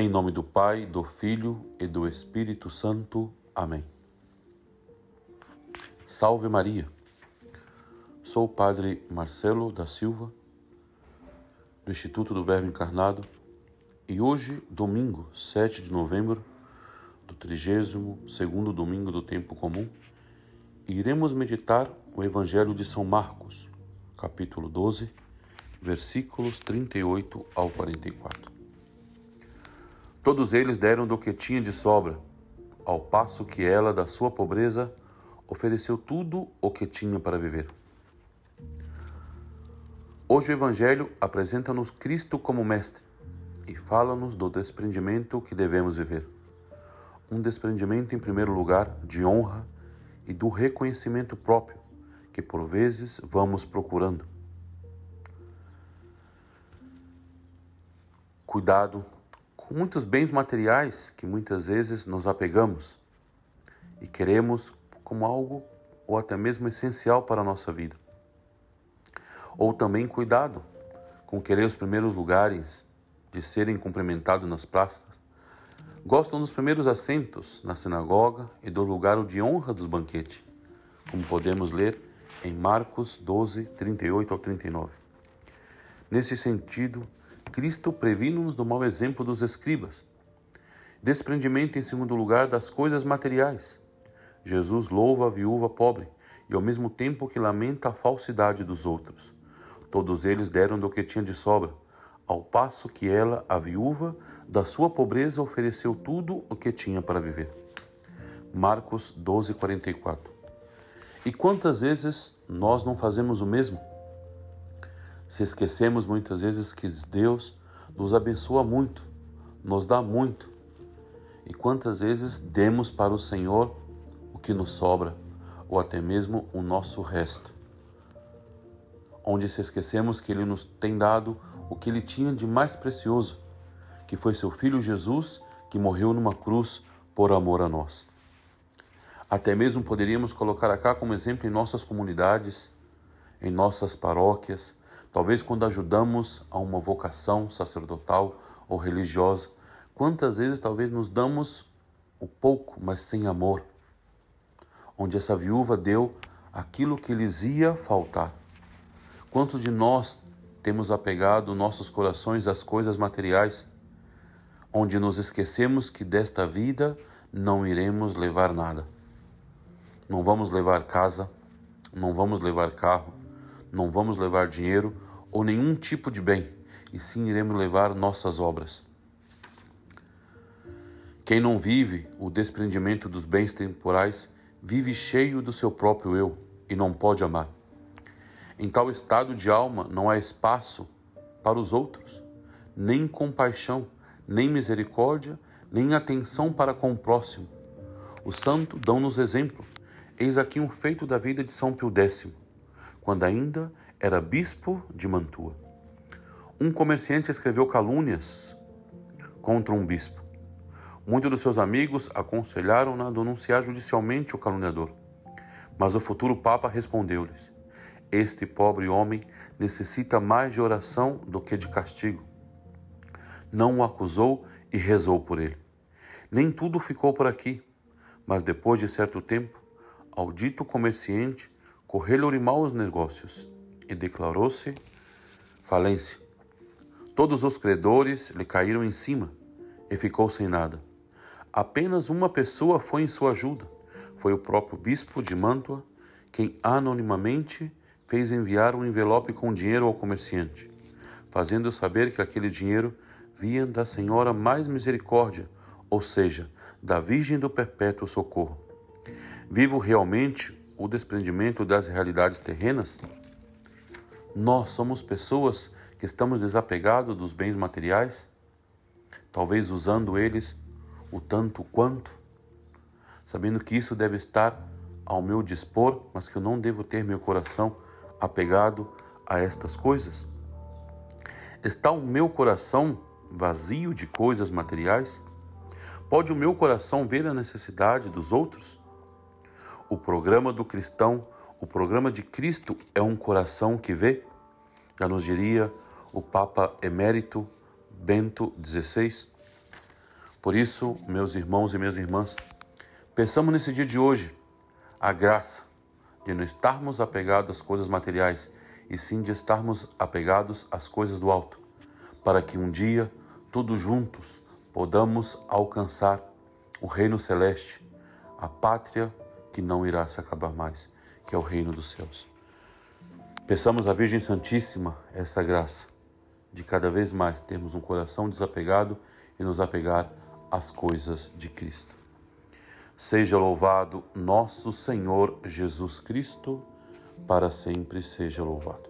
Em nome do Pai, do Filho e do Espírito Santo. Amém. Salve Maria. Sou o Padre Marcelo da Silva, do Instituto do Verbo Encarnado, e hoje, domingo, 7 de novembro, do 32º domingo do tempo comum, iremos meditar o Evangelho de São Marcos, capítulo 12, versículos 38 ao 44. Todos eles deram do que tinha de sobra, ao passo que ela, da sua pobreza, ofereceu tudo o que tinha para viver. Hoje o Evangelho apresenta-nos Cristo como Mestre e fala-nos do desprendimento que devemos viver. Um desprendimento, em primeiro lugar, de honra e do reconhecimento próprio, que por vezes vamos procurando. Cuidado muitos bens materiais que muitas vezes nos apegamos e queremos como algo ou até mesmo essencial para a nossa vida. Ou também cuidado com querer os primeiros lugares de serem cumprimentados nas praças. Gostam dos primeiros assentos na sinagoga e do lugar de honra dos banquetes, como podemos ler em Marcos 12, 38 ao 39. Nesse sentido, Cristo previne-nos do mau exemplo dos escribas. Desprendimento, em segundo lugar, das coisas materiais. Jesus louva a viúva pobre e, ao mesmo tempo que lamenta a falsidade dos outros. Todos eles deram do que tinha de sobra, ao passo que ela, a viúva, da sua pobreza ofereceu tudo o que tinha para viver. Marcos 12, 44. E quantas vezes nós não fazemos o mesmo? Se esquecemos muitas vezes que Deus nos abençoa muito, nos dá muito. E quantas vezes demos para o Senhor o que nos sobra, ou até mesmo o nosso resto. Onde se esquecemos que Ele nos tem dado o que Ele tinha de mais precioso, que foi seu Filho Jesus, que morreu numa cruz por amor a nós. Até mesmo poderíamos colocar acá como exemplo em nossas comunidades, em nossas paróquias, Talvez quando ajudamos a uma vocação sacerdotal ou religiosa, quantas vezes talvez nos damos o pouco, mas sem amor, onde essa viúva deu aquilo que lhes ia faltar. Quantos de nós temos apegado nossos corações às coisas materiais, onde nos esquecemos que desta vida não iremos levar nada. Não vamos levar casa, não vamos levar carro, não vamos levar dinheiro ou nenhum tipo de bem, e sim iremos levar nossas obras. Quem não vive o desprendimento dos bens temporais, vive cheio do seu próprio eu e não pode amar. Em tal estado de alma não há espaço para os outros, nem compaixão, nem misericórdia, nem atenção para com o próximo. Os santos dão-nos exemplo. Eis aqui um feito da vida de São Pio X quando ainda era bispo de Mantua. Um comerciante escreveu calúnias contra um bispo. Muitos dos seus amigos aconselharam-na a denunciar judicialmente o caluniador. Mas o futuro Papa respondeu-lhes: Este pobre homem necessita mais de oração do que de castigo. Não o acusou e rezou por ele. Nem tudo ficou por aqui, mas depois de certo tempo, ao dito comerciante correu-lhe mal os negócios e declarou-se falência. Todos os credores lhe caíram em cima e ficou sem nada. Apenas uma pessoa foi em sua ajuda. Foi o próprio bispo de Mantua quem anonimamente fez enviar um envelope com dinheiro ao comerciante, fazendo saber que aquele dinheiro vinha da Senhora mais misericórdia, ou seja, da Virgem do Perpétuo Socorro. Vivo realmente o desprendimento das realidades terrenas? Nós somos pessoas que estamos desapegados dos bens materiais, talvez usando eles o tanto quanto, sabendo que isso deve estar ao meu dispor, mas que eu não devo ter meu coração apegado a estas coisas? Está o meu coração vazio de coisas materiais? Pode o meu coração ver a necessidade dos outros? O programa do cristão, o programa de Cristo é um coração que vê? Já nos diria o Papa Emérito Bento XVI. Por isso, meus irmãos e minhas irmãs, pensamos nesse dia de hoje a graça de não estarmos apegados às coisas materiais e sim de estarmos apegados às coisas do alto, para que um dia, todos juntos, podamos alcançar o reino celeste, a pátria que não irá se acabar mais, que é o reino dos céus. Peçamos à Virgem Santíssima essa graça de cada vez mais termos um coração desapegado e nos apegar às coisas de Cristo. Seja louvado nosso Senhor Jesus Cristo, para sempre seja louvado.